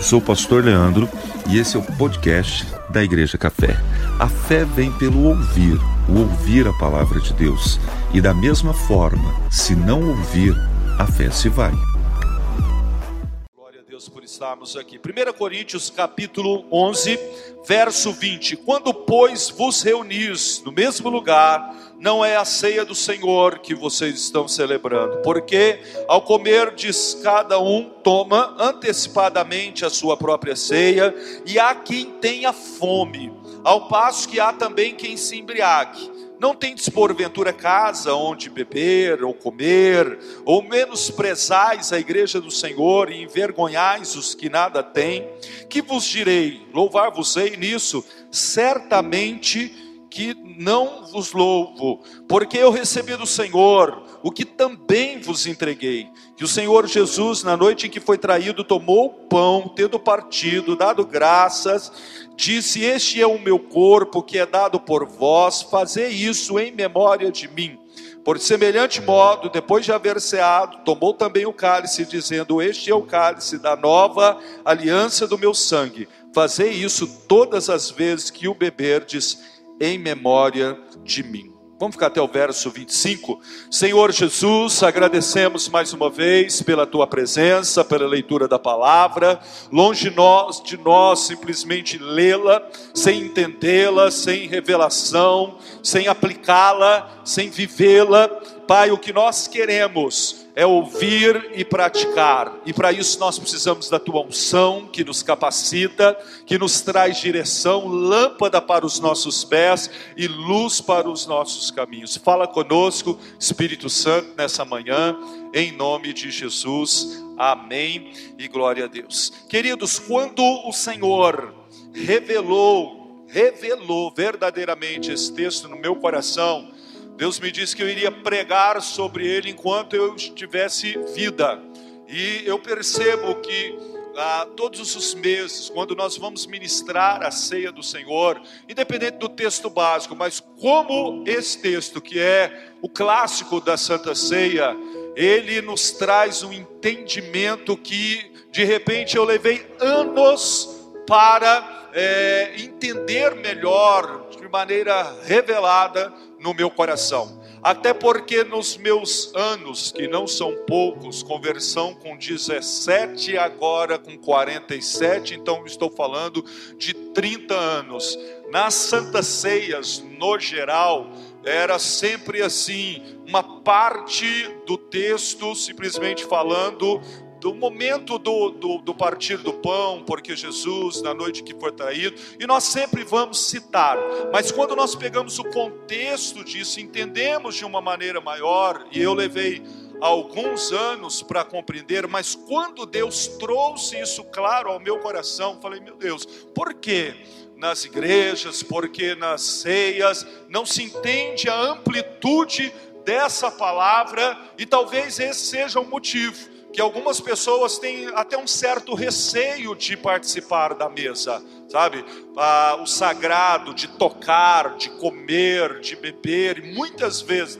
Eu sou o pastor Leandro e esse é o podcast da Igreja Café. A fé vem pelo ouvir, o ouvir a palavra de Deus. E da mesma forma, se não ouvir, a fé se vai. Estarmos aqui. 1 Coríntios capítulo 11, verso 20. Quando, pois, vos reunis no mesmo lugar, não é a ceia do Senhor que vocês estão celebrando, porque ao comer diz cada um toma antecipadamente a sua própria ceia, e há quem tenha fome, ao passo que há também quem se embriague. Não tendes porventura casa onde beber ou comer, ou menosprezais a igreja do Senhor e envergonhais os que nada têm? Que vos direi? Louvar-vos-ei nisso? Certamente que não vos louvo, porque eu recebi do Senhor o que também vos entreguei, que o Senhor Jesus, na noite em que foi traído, tomou o pão, tendo partido, dado graças, disse: Este é o meu corpo que é dado por vós, fazei isso em memória de mim. Por semelhante modo, depois de haver ceado, tomou também o cálice, dizendo: Este é o cálice da nova aliança do meu sangue. Fazei isso todas as vezes que o beberdes em memória de mim. Vamos ficar até o verso 25. Senhor Jesus, agradecemos mais uma vez pela tua presença, pela leitura da palavra. Longe nós de nós simplesmente lê-la, sem entendê-la, sem revelação, sem aplicá-la, sem vivê-la. Pai, o que nós queremos é ouvir e praticar. E para isso nós precisamos da tua unção que nos capacita, que nos traz direção, lâmpada para os nossos pés e luz para os nossos caminhos. Fala conosco, Espírito Santo, nessa manhã, em nome de Jesus. Amém e glória a Deus. Queridos, quando o Senhor revelou, revelou verdadeiramente esse texto no meu coração, Deus me disse que eu iria pregar sobre ele enquanto eu tivesse vida. E eu percebo que ah, todos os meses, quando nós vamos ministrar a ceia do Senhor, independente do texto básico, mas como esse texto, que é o clássico da Santa Ceia, ele nos traz um entendimento que de repente eu levei anos para é, entender melhor, de maneira revelada, no meu coração. Até porque nos meus anos, que não são poucos, conversão com 17, agora com 47, então estou falando de 30 anos. Nas santas ceias, no geral, era sempre assim, uma parte do texto simplesmente falando do momento do, do, do, partir do pão, porque Jesus, na noite que foi traído, e nós sempre vamos citar, mas quando nós pegamos o contexto disso, entendemos de uma maneira maior, e eu levei alguns anos para compreender, mas quando Deus trouxe isso claro ao meu coração, falei, meu Deus, por que nas igrejas, porque nas ceias, não se entende a amplitude dessa palavra, e talvez esse seja o motivo que algumas pessoas têm até um certo receio de participar da mesa, sabe? Ah, o sagrado de tocar, de comer, de beber, e muitas vezes,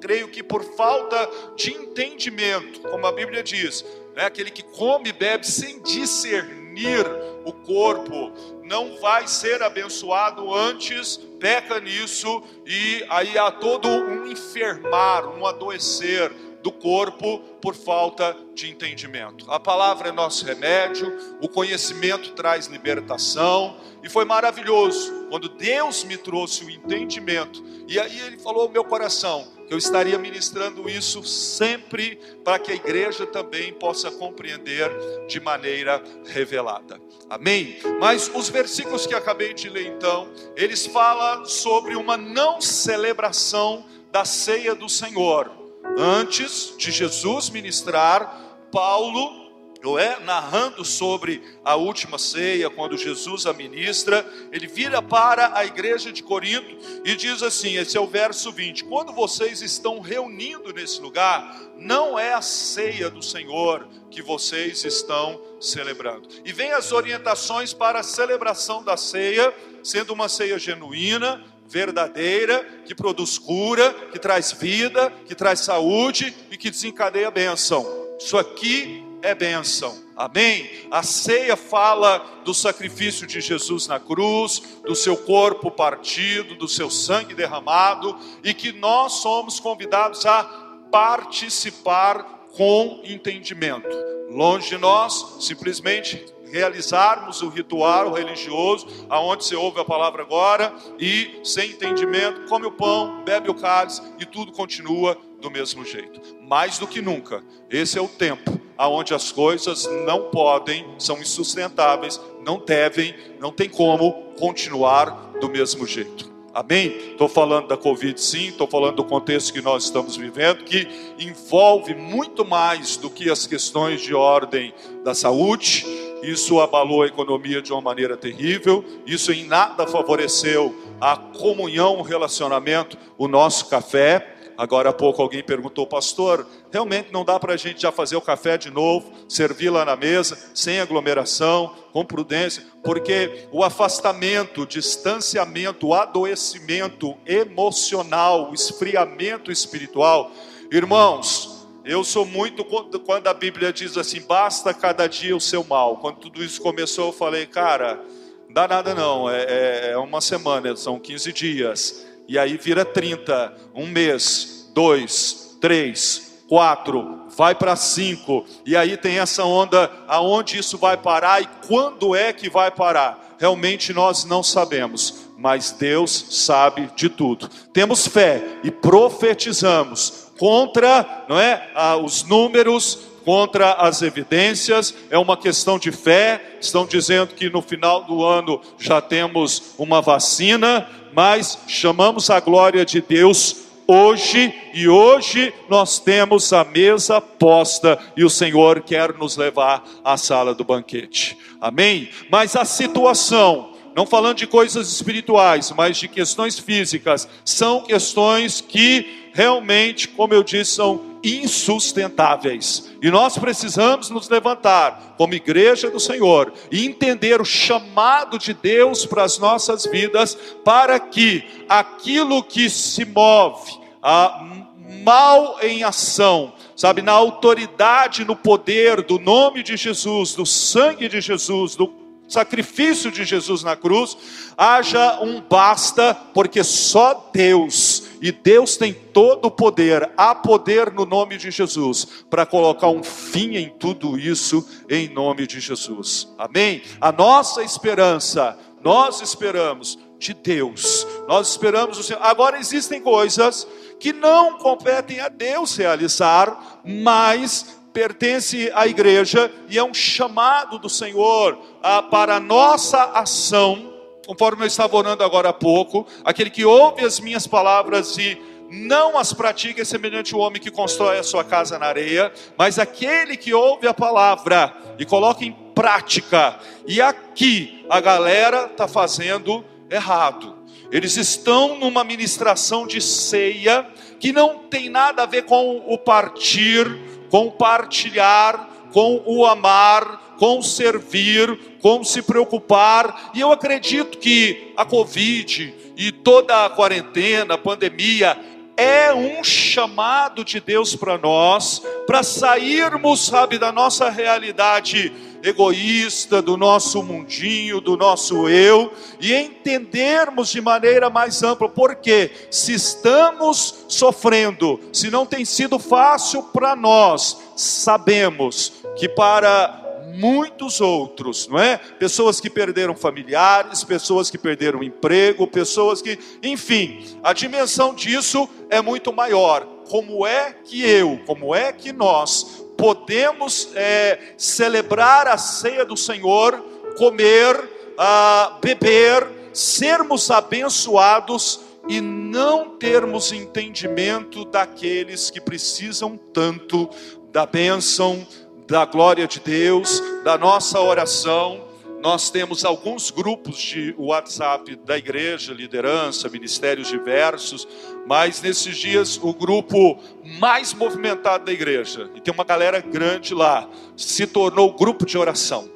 creio que por falta de entendimento, como a Bíblia diz, né, aquele que come e bebe sem discernir o corpo, não vai ser abençoado antes, peca nisso, e aí há todo um enfermar, um adoecer do corpo por falta de entendimento. A palavra é nosso remédio, o conhecimento traz libertação, e foi maravilhoso quando Deus me trouxe o entendimento, e aí Ele falou ao meu coração que eu estaria ministrando isso sempre para que a igreja também possa compreender de maneira revelada. Amém? Mas os versículos que acabei de ler então, eles falam sobre uma não celebração da ceia do Senhor Antes de Jesus ministrar, Paulo, não é, narrando sobre a última ceia, quando Jesus a ministra, ele vira para a igreja de Corinto e diz assim: esse é o verso 20: quando vocês estão reunindo nesse lugar, não é a ceia do Senhor que vocês estão celebrando. E vem as orientações para a celebração da ceia, sendo uma ceia genuína, verdadeira, que produz cura, que traz vida, que traz saúde e que desencadeia a bênção. Isso aqui é bênção. Amém? A ceia fala do sacrifício de Jesus na cruz, do seu corpo partido, do seu sangue derramado, e que nós somos convidados a participar com entendimento. Longe de nós simplesmente realizarmos o ritual religioso, aonde você ouve a palavra agora e sem entendimento, come o pão, bebe o cálice e tudo continua do mesmo jeito. Mais do que nunca, esse é o tempo aonde as coisas não podem, são insustentáveis, não devem, não tem como continuar do mesmo jeito. Amém? Estou falando da Covid, sim, estou falando do contexto que nós estamos vivendo, que envolve muito mais do que as questões de ordem da saúde. Isso abalou a economia de uma maneira terrível, isso em nada favoreceu a comunhão, o relacionamento, o nosso café. Agora há pouco alguém perguntou, pastor, realmente não dá para a gente já fazer o café de novo, servir lá na mesa, sem aglomeração, com prudência, porque o afastamento, o distanciamento, o adoecimento emocional, o esfriamento espiritual, irmãos, eu sou muito quando a Bíblia diz assim, basta cada dia o seu mal. Quando tudo isso começou, eu falei, cara, não dá nada não, é, é, é uma semana, são 15 dias e aí vira 30, um mês, dois, três, quatro, vai para cinco, e aí tem essa onda, aonde isso vai parar e quando é que vai parar? Realmente nós não sabemos, mas Deus sabe de tudo. Temos fé e profetizamos contra, não é, os números, contra as evidências, é uma questão de fé. Estão dizendo que no final do ano já temos uma vacina, mas chamamos a glória de Deus hoje, e hoje nós temos a mesa posta e o Senhor quer nos levar à sala do banquete. Amém? Mas a situação, não falando de coisas espirituais, mas de questões físicas, são questões que realmente, como eu disse, são insustentáveis. E nós precisamos nos levantar como igreja do Senhor e entender o chamado de Deus para as nossas vidas, para que aquilo que se move, a mal em ação, sabe, na autoridade, no poder do nome de Jesus, do sangue de Jesus, do sacrifício de Jesus na cruz, haja um basta, porque só Deus, e Deus tem todo o poder, há poder no nome de Jesus, para colocar um fim em tudo isso, em nome de Jesus. Amém? A nossa esperança, nós esperamos de Deus, nós esperamos o Senhor. Agora existem coisas que não competem a Deus realizar, mas pertence à igreja e é um chamado do Senhor ah, para a nossa ação, conforme eu estava orando agora há pouco, aquele que ouve as minhas palavras e não as pratica é semelhante ao homem que constrói a sua casa na areia, mas aquele que ouve a palavra e coloca em prática. E aqui a galera está fazendo errado. Eles estão numa ministração de ceia que não tem nada a ver com o partir, compartilhar, com o amar, com servir, com se preocupar. E eu acredito que a Covid e toda a quarentena, a pandemia, é um chamado de Deus para nós, para sairmos, sabe, da nossa realidade egoísta, do nosso mundinho, do nosso eu, e entendermos de maneira mais ampla, porque se estamos sofrendo, se não tem sido fácil para nós, sabemos que para muitos outros, não é? Pessoas que perderam familiares, pessoas que perderam emprego, pessoas que, enfim, a dimensão disso é muito maior. Como é que eu, como é que nós podemos é, celebrar a ceia do Senhor, comer, ah, beber, sermos abençoados e não termos entendimento daqueles que precisam tanto da bênção, da glória de Deus, da nossa oração. Nós temos alguns grupos de WhatsApp da igreja, liderança, ministérios diversos, mas nesses dias o grupo mais movimentado da igreja, e tem uma galera grande lá, se tornou o grupo de oração.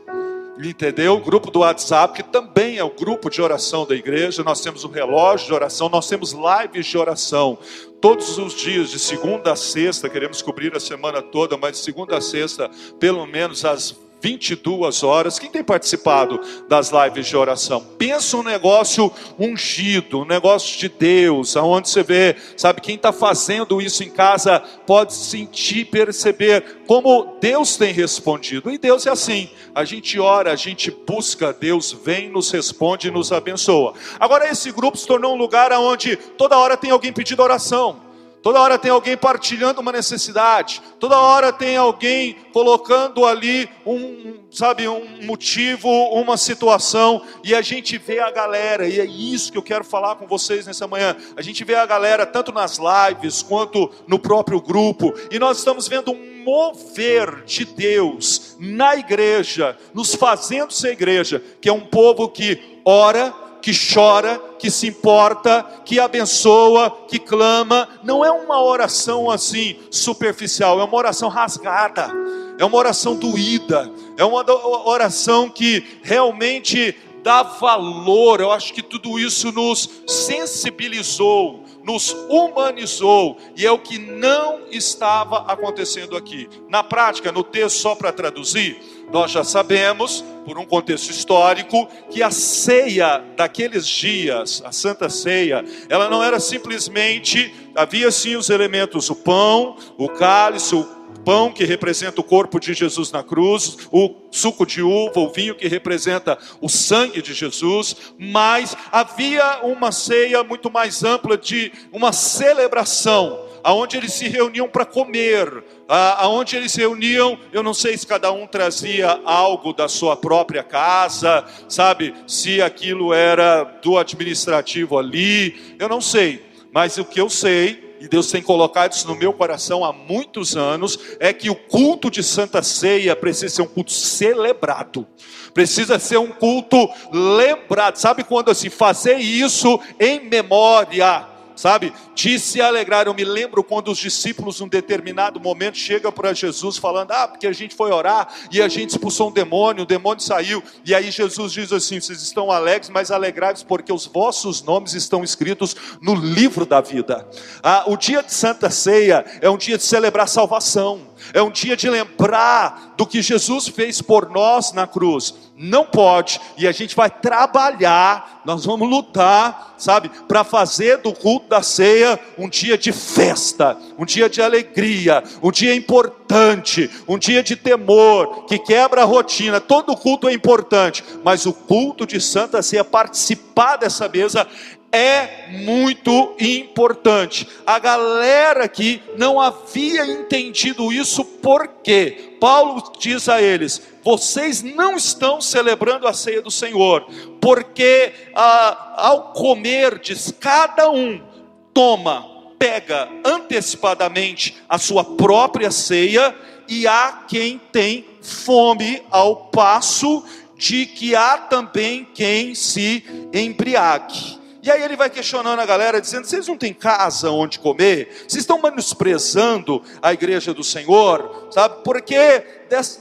entendeu? Grupo do WhatsApp, que também é o grupo de oração da igreja. Nós temos o relógio de oração, nós temos lives de oração. Todos os dias, de segunda a sexta, queremos cobrir a semana toda, mas de segunda a sexta, pelo menos às 22 horas. Quem tem participado das lives de oração? Pensa um negócio ungido, um negócio de Deus, aonde você vê, sabe, quem está fazendo isso em casa pode sentir, perceber como Deus tem respondido. E Deus é assim: a gente ora, a gente busca, Deus vem, nos responde e nos abençoa. Agora, esse grupo se tornou um lugar onde toda hora tem alguém pedindo oração. Toda hora tem alguém partilhando uma necessidade. Toda hora tem alguém colocando ali um, sabe, um motivo, uma situação, e a gente vê a galera, e é isso que eu quero falar com vocês nessa manhã. A gente vê a galera tanto nas lives quanto no próprio grupo, e nós estamos vendo um mover de Deus na igreja, nos fazendo ser igreja, que é um povo que ora, que chora, que se importa, que abençoa, que clama. Não é uma oração assim superficial, é uma oração rasgada, é uma oração doída, é uma oração que realmente dá valor. Eu acho que tudo isso nos sensibilizou, nos humanizou, e é o que não estava acontecendo aqui. Na prática, no texto, só para traduzir, nós já sabemos, por um contexto histórico, que a ceia daqueles dias, a Santa Ceia, ela não era simplesmente, havia sim os elementos, o pão, o cálice, o pão que representa o corpo de Jesus na cruz, o suco de uva, o vinho que representa o sangue de Jesus, mas havia uma ceia muito mais ampla de uma celebração aonde eles se reuniam para comer, aonde eles se reuniam, eu não sei se cada um trazia algo da sua própria casa, sabe, se aquilo era do administrativo ali, eu não sei, mas o que eu sei, e Deus tem colocado isso no meu coração há muitos anos, é que o culto de Santa Ceia precisa ser um culto celebrado, precisa ser um culto lembrado, sabe quando assim, fazer isso em memória, sabe? De se alegrar. Eu me lembro quando os discípulos, num determinado momento, chegam para Jesus falando: Ah, porque a gente foi orar e a gente expulsou um demônio, o demônio saiu. E aí Jesus diz assim: Vocês estão alegres, mas alegrai-vos porque os vossos nomes estão escritos no livro da vida. Ah, o dia de Santa Ceia é um dia de celebrar salvação é um dia de lembrar do que Jesus fez por nós na cruz. Não pode, e a gente vai trabalhar, nós vamos lutar, sabe, para fazer do culto da ceia um dia de festa, um dia de alegria, um dia importante, um dia de temor, que quebra a rotina. Todo culto é importante, mas o culto de Santa Ceia, participar dessa mesa, é muito importante. A galera aqui não havia entendido isso, porque Paulo diz a eles: vocês não estão celebrando a ceia do Senhor, porque ah, ao comer, diz cada um, toma, pega antecipadamente a sua própria ceia, e há quem tem fome, ao passo de que há também quem se embriague. E aí ele vai questionando a galera, dizendo: vocês não têm casa onde comer? Vocês estão menosprezando a igreja do Senhor, sabe? Porque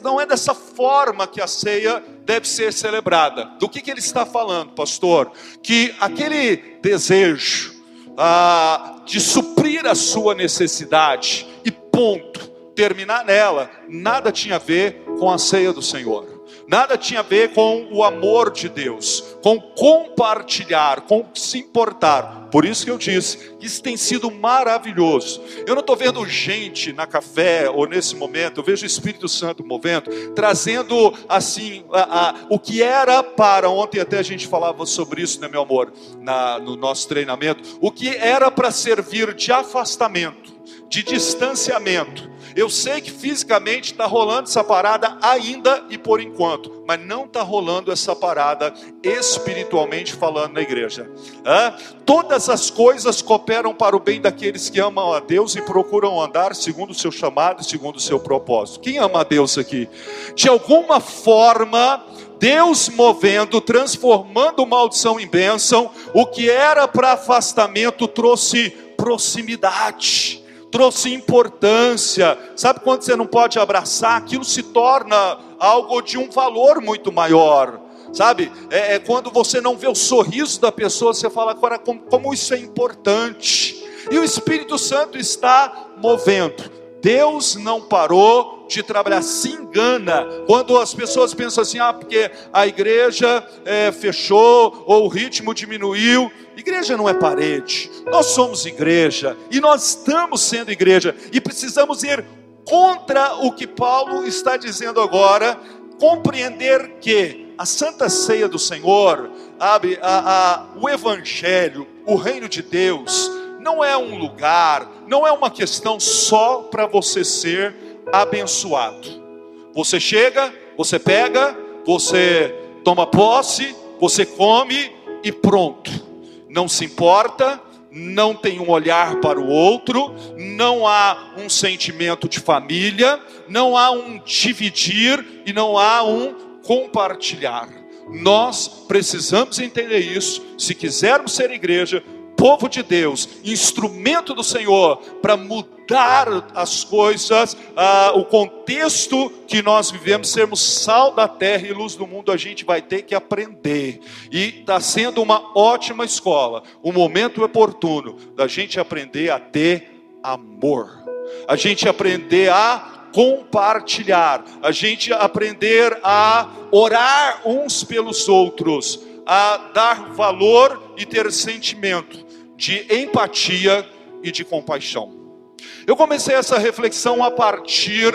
não é dessa forma que a ceia deve ser celebrada. Do que, que ele está falando, pastor? Que aquele desejo ah, de suprir a sua necessidade e ponto, terminar nela, nada tinha a ver com a ceia do Senhor nada tinha a ver com o amor de Deus, com compartilhar, com se importar. Por isso que eu disse, isso tem sido maravilhoso. Eu não estou vendo gente na café ou nesse momento, eu vejo o Espírito Santo movendo, trazendo assim a, a, o que era para ontem até a gente falava sobre isso, né, meu amor, na, no nosso treinamento, o que era para servir de afastamento, de distanciamento eu sei que fisicamente está rolando essa parada ainda e por enquanto, mas não está rolando essa parada espiritualmente falando na igreja. Hã? Todas as coisas cooperam para o bem daqueles que amam a Deus e procuram andar segundo o seu chamado, segundo o seu propósito. Quem ama a Deus aqui? De alguma forma, Deus movendo, transformando maldição em bênção, o que era para afastamento trouxe proximidade trouxe importância. Sabe quando você não pode abraçar? Aquilo se torna algo de um valor muito maior. Sabe? É, é quando você não vê o sorriso da pessoa, você fala agora como, como isso é importante. E o Espírito Santo está movendo. Deus não parou de trabalhar, se engana quando as pessoas pensam assim: ah, porque a igreja é, fechou ou o ritmo diminuiu. Igreja não é parede, nós somos igreja e nós estamos sendo igreja e precisamos ir contra o que Paulo está dizendo agora, compreender que a Santa Ceia do Senhor, sabe, a, a, o Evangelho, o reino de Deus, não é um lugar, não é uma questão só para você ser abençoado. Você chega, você pega, você toma posse, você come e pronto. Não se importa, não tem um olhar para o outro, não há um sentimento de família, não há um dividir e não há um compartilhar. Nós precisamos entender isso. Se quisermos ser igreja, povo de Deus, instrumento do Senhor para mudar as coisas, ah, o contexto que nós vivemos, sermos sal da terra e luz do mundo, a gente vai ter que aprender. E está sendo uma ótima escola, o um momento oportuno da gente aprender a ter amor, a gente aprender a compartilhar, a gente aprender a orar uns pelos outros, a dar valor e ter sentimento de empatia e de compaixão. Eu comecei essa reflexão a partir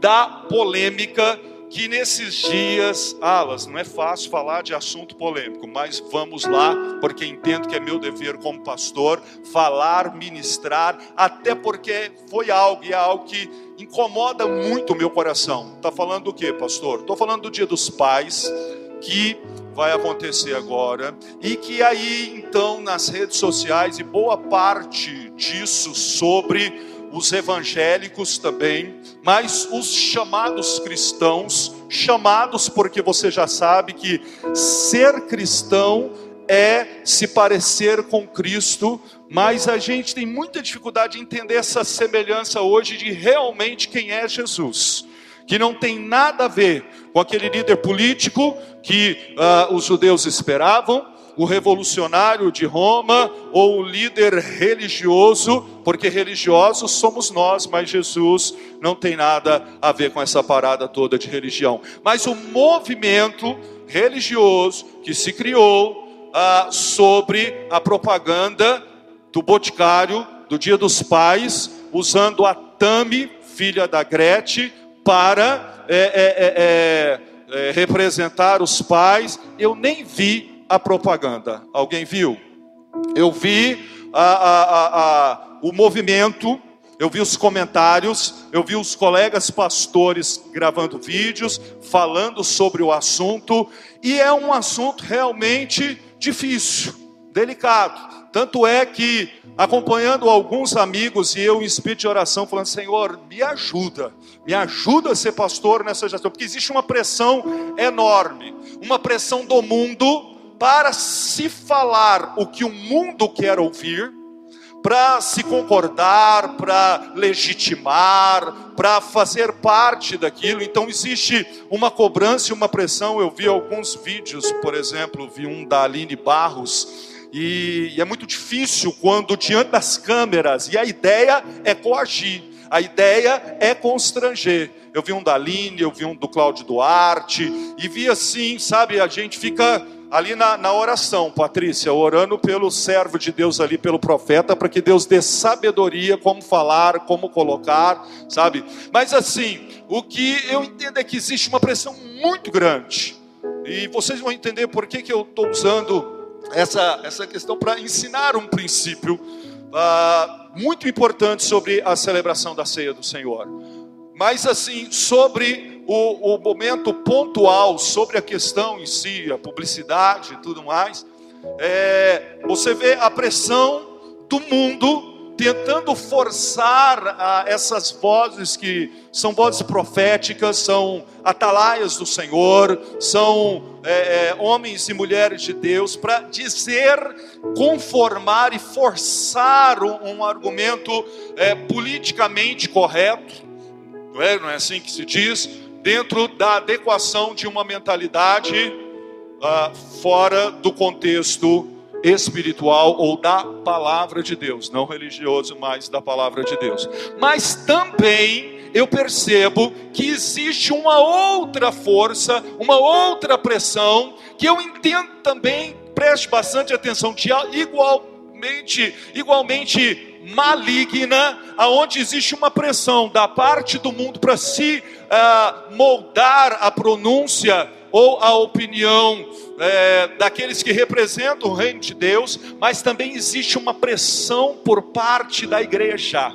da polêmica que nesses dias, alas, não é fácil falar de assunto polêmico, mas vamos lá, porque entendo que é meu dever como pastor falar, ministrar, até porque foi algo e é algo que incomoda muito o meu coração. Tá falando do que, pastor? Estou falando do Dia dos Pais, que vai acontecer agora e que aí então nas redes sociais e boa parte disso sobre os evangélicos também, mas os chamados cristãos, chamados porque você já sabe que ser cristão é se parecer com Cristo, mas a gente tem muita dificuldade de entender essa semelhança hoje de realmente quem é Jesus que não tem nada a ver com aquele líder político que uh, os judeus esperavam, o revolucionário de Roma ou o líder religioso, porque religiosos somos nós, mas Jesus não tem nada a ver com essa parada toda de religião. Mas o movimento religioso que se criou uh, sobre a propaganda do Boticário, do Dia dos Pais, usando a Tami, filha da Gretchen, para é, é, é, é, representar os pais. Eu nem vi a propaganda. Alguém viu? Eu vi a, a, a, o movimento, eu vi os comentários, eu vi os colegas pastores gravando vídeos, falando sobre o assunto, e é um assunto realmente difícil, delicado. Tanto é que, acompanhando alguns amigos e eu em espírito de oração, falando: Senhor, me ajuda, me ajuda a ser pastor nessa gestão, porque existe uma pressão enorme, uma pressão do mundo para se falar o que o mundo quer ouvir, para se concordar, para legitimar, para fazer parte daquilo. Então existe uma cobrança e uma pressão. Eu vi alguns vídeos, por exemplo, vi um da Aline Barros e, e é muito difícil quando diante das câmeras, e a ideia é coagir, a ideia é constranger. Eu vi um da Aline, eu vi um do Cláudio Duarte, e vi assim, sabe, a gente fica ali na, na, oração, Patrícia, orando pelo servo de Deus ali, pelo profeta, para que Deus dê sabedoria como falar, como colocar, sabe? Mas assim, o que eu entendo é que existe uma pressão muito grande, e vocês vão entender por que, que eu estou usando essa, essa questão para ensinar um princípio uh, muito importante sobre a celebração da ceia do Senhor. Mas assim, sobre o, o momento pontual, sobre a questão em si, a publicidade e tudo mais, é, você vê a pressão do mundo tentando forçar ah, essas vozes que são vozes proféticas, são atalaias do Senhor, são é, é, homens e mulheres de Deus, para dizer, conformar e forçar um, um argumento é, politicamente correto, não é, não é assim que se diz, dentro da adequação de uma mentalidade ah, fora do contexto espiritual ou da palavra de Deus, não religioso, mas da palavra de Deus. Mas também eu percebo que existe uma outra força, uma outra pressão, que eu entendo também, preste bastante atenção, que igualmente, igualmente maligna, aonde existe uma pressão da parte do mundo para se uh, moldar a pronúncia ou a opinião é, daqueles que representam o reino de Deus, mas também existe uma pressão por parte da igreja,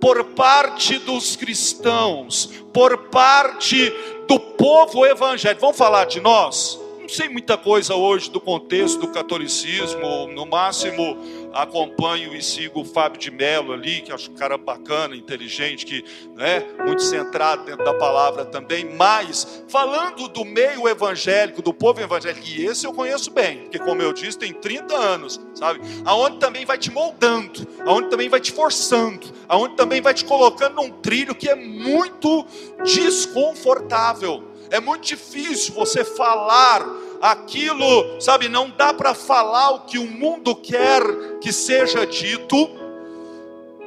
por parte dos cristãos, por parte do povo evangélico. Vamos falar de nós? Não sei muita coisa hoje do contexto do catolicismo, no máximo acompanho e sigo o Fábio de Mello ali, que acho um cara bacana, inteligente, que é né, muito centrado dentro da palavra também, mas falando do meio evangélico, do povo evangélico, e esse eu conheço bem, porque como eu disse, tem 30 anos, sabe? Aonde também vai te moldando, aonde também vai te forçando, aonde também vai te colocando num trilho que é muito desconfortável. É muito difícil você falar aquilo, sabe, não dá para falar o que o mundo quer que seja dito.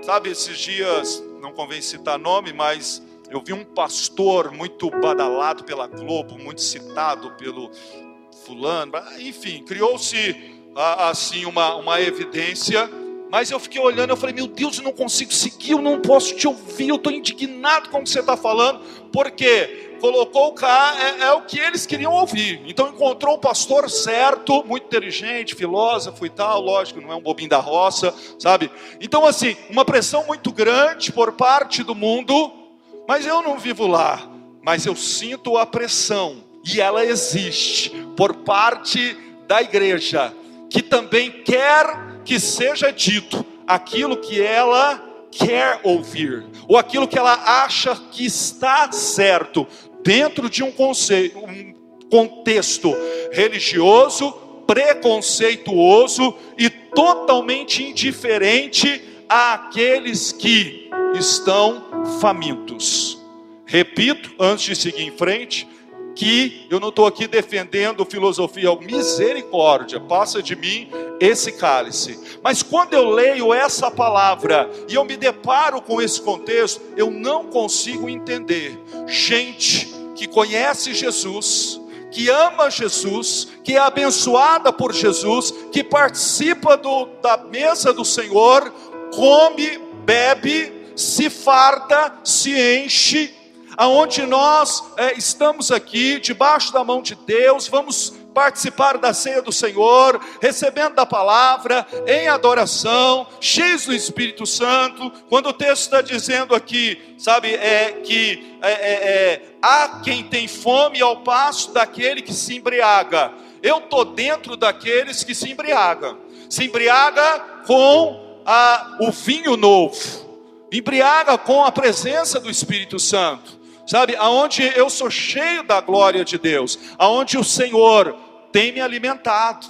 Sabe, esses dias, não convém citar nome, mas eu vi um pastor muito badalado pela Globo, muito citado pelo fulano, enfim, criou-se assim uma, uma evidência, mas eu fiquei olhando, eu falei, meu Deus, eu não consigo seguir, eu não posso te ouvir, eu estou indignado com o que você está falando, por quê? Colocou cá é, é, o que eles queriam ouvir. Então encontrou o pastor certo, muito inteligente, filósofo e tal, lógico, não é um bobinho da roça, sabe? Então assim, uma pressão muito grande por parte do mundo, mas eu não vivo lá, mas eu sinto a pressão e ela existe por parte da igreja, que também quer que seja dito aquilo que ela quer ouvir, ou aquilo que ela acha que está certo, dentro de um, conceito, um contexto religioso, preconceituoso e totalmente indiferente àqueles que estão famintos. Repito, antes de seguir em frente, que eu não estou aqui defendendo filosofia, misericórdia, passa de mim esse cálice. Mas quando eu leio essa palavra e eu me deparo com esse contexto, eu não consigo entender. Gente que conhece Jesus, que ama Jesus, que é abençoada por Jesus, que participa do, da mesa do Senhor, come, bebe, se farda, se enche, aonde nós é, estamos aqui debaixo da mão de Deus, vamos participar da ceia do Senhor, recebendo da palavra, em adoração, cheios do Espírito Santo, quando o texto está dizendo aqui, sabe, é que é, é, é, há quem tem fome ao passo daquele que se embriaga. Eu estou dentro daqueles que se embriagam, se embriaga com a, o vinho novo, embriaga com a presença do Espírito Santo sabe? Aonde eu sou cheio da glória de Deus, aonde o Senhor tem me alimentado,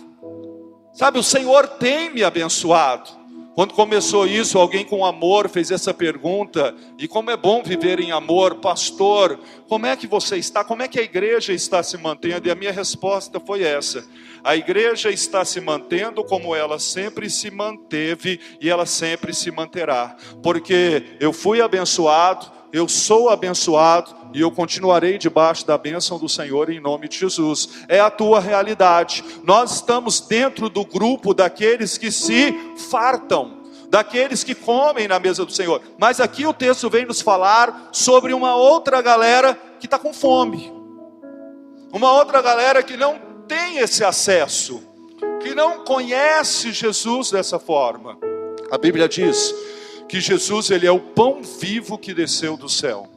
sabe? O Senhor tem me abençoado. Quando começou isso, alguém com amor fez essa pergunta, e como é bom viver em amor, pastor, como é que você está? Como é que a igreja está se mantendo? E a minha resposta foi essa: a igreja está se mantendo como ela sempre se manteve e ela sempre se manterá, porque eu fui abençoado, eu sou abençoado e eu continuarei debaixo da bênção do Senhor em nome de Jesus. É a tua realidade. Nós estamos dentro do grupo daqueles que se fartam, daqueles que comem na mesa do Senhor. Mas aqui o texto vem nos falar sobre uma outra galera que está com fome, uma outra galera que não tem esse acesso, que não conhece Jesus dessa forma. A Bíblia diz que Jesus ele é o pão vivo que desceu do céu.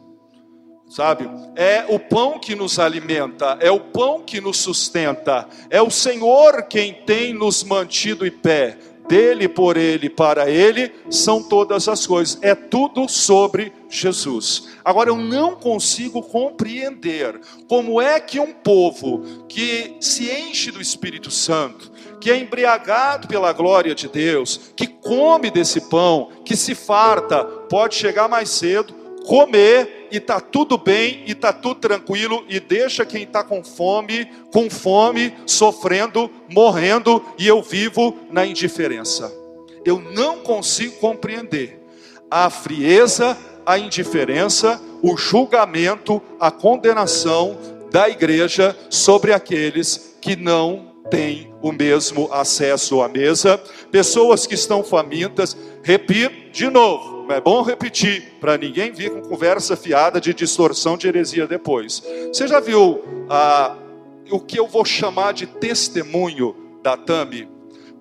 Sabe? É o pão que nos alimenta, é o pão que nos sustenta, é o Senhor quem tem nos mantido em pé. dele, por ele, para ele, são todas as coisas. É tudo sobre Jesus. Agora eu não consigo compreender como é que um povo que se enche do Espírito Santo, que é embriagado pela glória de Deus, que come desse pão, que se farta, pode chegar mais cedo, comer e tá tudo bem e tá tudo tranquilo e deixa quem está com fome, com fome, sofrendo, morrendo e eu vivo na indiferença. Eu não consigo compreender a frieza, a indiferença, o julgamento, a condenação da igreja sobre aqueles que não têm o mesmo acesso à mesa, pessoas que estão famintas, repito de novo, é bom repetir, para ninguém vir com conversa fiada de distorção de heresia depois. Você já viu ah, o que eu vou chamar de testemunho da Tami?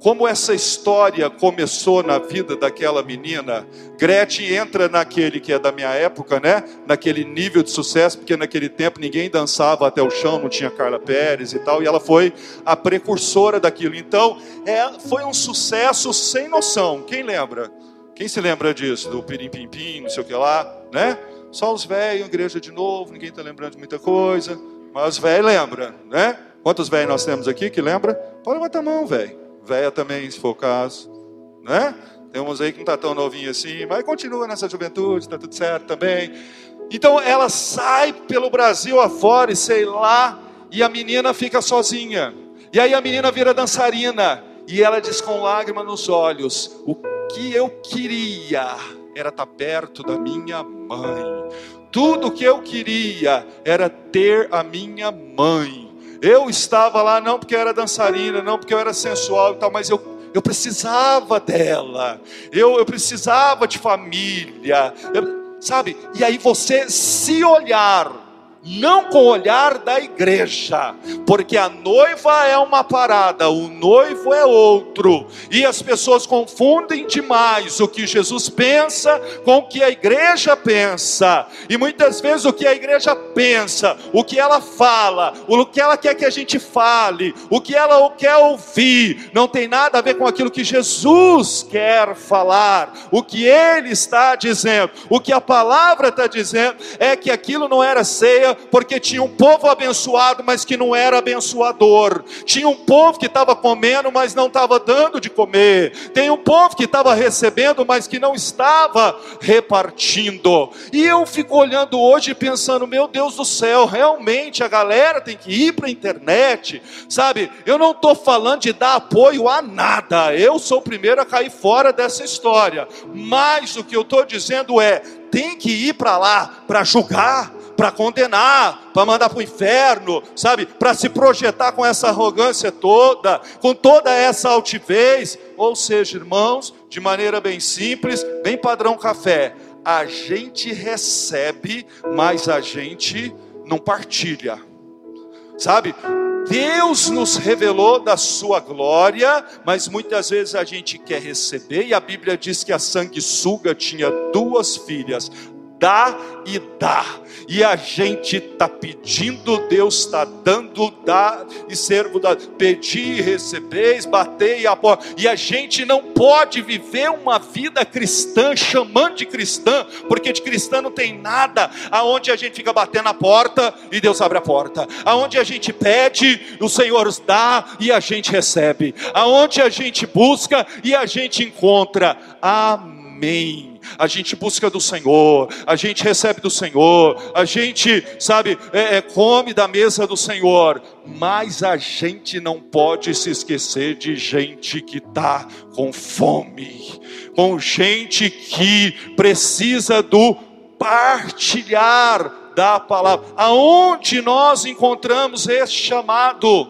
Como essa história começou na vida daquela menina, Gretchen entra naquele que é da minha época, né? Naquele nível de sucesso, porque naquele tempo ninguém dançava até o chão, não tinha Carla Pérez e tal, e ela foi a precursora daquilo. Então, é, foi um sucesso sem noção. Quem lembra? Quem se lembra disso? Do pirim pim pim, não sei o que lá, né? Só os velhos, igreja de novo, ninguém está lembrando de muita coisa, mas os velhos lembram, né? Quantos velhos nós temos aqui que lembra? Pode levantar a mão, velho. Velha também, se for o caso, né? Tem uns aí que não está tão novinho assim, mas continua nessa juventude, está tudo certo também. Então ela sai pelo Brasil afora e sei lá, e a menina fica sozinha. E aí a menina vira dançarina. E ela diz com lágrima nos olhos: O que eu queria era estar perto da minha mãe. Tudo que eu queria era ter a minha mãe. Eu estava lá não porque eu era dançarina, não porque eu era sensual e tal, mas eu, eu precisava dela. Eu, eu precisava de família. Eu, sabe? E aí você se olhar não com o olhar da igreja, porque a noiva é uma parada, o noivo é outro, e as pessoas confundem demais o que Jesus pensa com o que a igreja pensa, e muitas vezes o que a igreja pensa, o que ela fala, o que ela quer que a gente fale, o que ela quer ouvir, não tem nada a ver com aquilo que Jesus quer falar, o que ele está dizendo, o que a palavra está dizendo é que aquilo não era ceia porque tinha um povo abençoado, mas que não era abençoador. Tinha um povo que estava comendo, mas não estava dando de comer. Tem um povo que estava recebendo, mas que não estava repartindo. E eu fico olhando hoje pensando, meu Deus do céu, realmente a galera tem que ir para a internet, sabe? Eu não estou falando de dar apoio a nada. Eu sou o primeiro a cair fora dessa história. Mas o que eu estou dizendo é, tem que ir para lá para julgar, para condenar, para mandar para o inferno, sabe? Para se projetar com essa arrogância toda, com toda essa altivez. Ou seja, irmãos, de maneira bem simples, bem padrão café, a gente recebe, mas a gente não partilha. Sabe? Deus nos revelou da sua glória, mas muitas vezes a gente quer receber, e a Bíblia diz que a sanguessuga tinha duas filhas, dá e dá. E a gente está pedindo, Deus está dando, dá e servo dá. Pedir e recebeis, bater e a porta. E a gente não pode viver uma vida cristã, chamando de cristã, porque de cristã não tem nada. Aonde a gente fica batendo a porta e Deus abre a porta. Aonde a gente pede, o Senhor dá e a gente recebe. Aonde a gente busca e a gente encontra. Amém a gente busca do Senhor, a gente recebe do Senhor, a gente, sabe, é, é, come da mesa do Senhor, mas a gente não pode se esquecer de gente que está com fome, com gente que precisa do partilhar da palavra. Aonde nós encontramos esse chamado,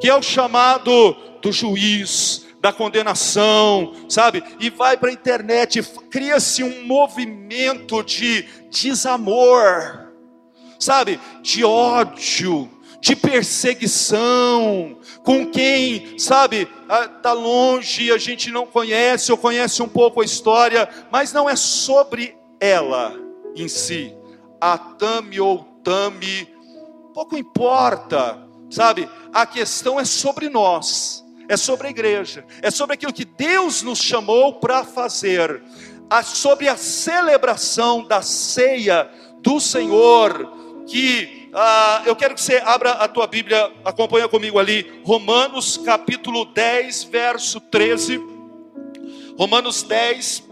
que é o chamado do juiz, da condenação, sabe? E vai para a internet, cria-se um movimento de desamor, sabe? De ódio, de perseguição, com quem, sabe, está longe, a gente não conhece, ou conhece um pouco a história, mas não é sobre ela em si, a Tami ou Tami, pouco importa, sabe, a questão é sobre nós é sobre a igreja, é sobre aquilo que Deus nos chamou para fazer, sobre a celebração da ceia do Senhor, que ah, eu quero que você abra a tua Bíblia, acompanha comigo ali, Romanos capítulo 10, verso 13. Romanos 10,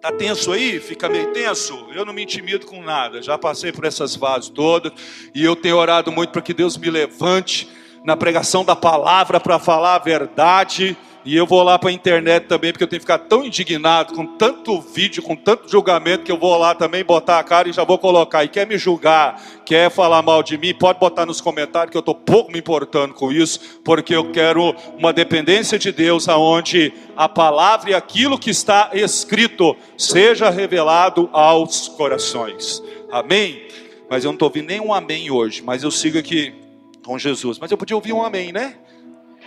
Tá tenso aí? Fica meio tenso? Eu não me intimido com nada. Já passei por essas vases todas e eu tenho orado muito para que Deus me levante na pregação da palavra para falar a verdade e eu vou lá para a internet também, porque eu tenho que ficar tão indignado com tanto vídeo, com tanto julgamento, que eu vou lá também botar a cara e já vou colocar. E quer me julgar, quer falar mal de mim, pode botar nos comentários, que eu estou pouco me importando com isso, porque eu quero uma dependência de Deus, aonde a palavra e aquilo que está escrito seja revelado aos corações. Amém? Mas eu não estou ouvindo nenhum amém hoje, mas eu sigo aqui com Jesus. Mas eu podia ouvir um amém, né?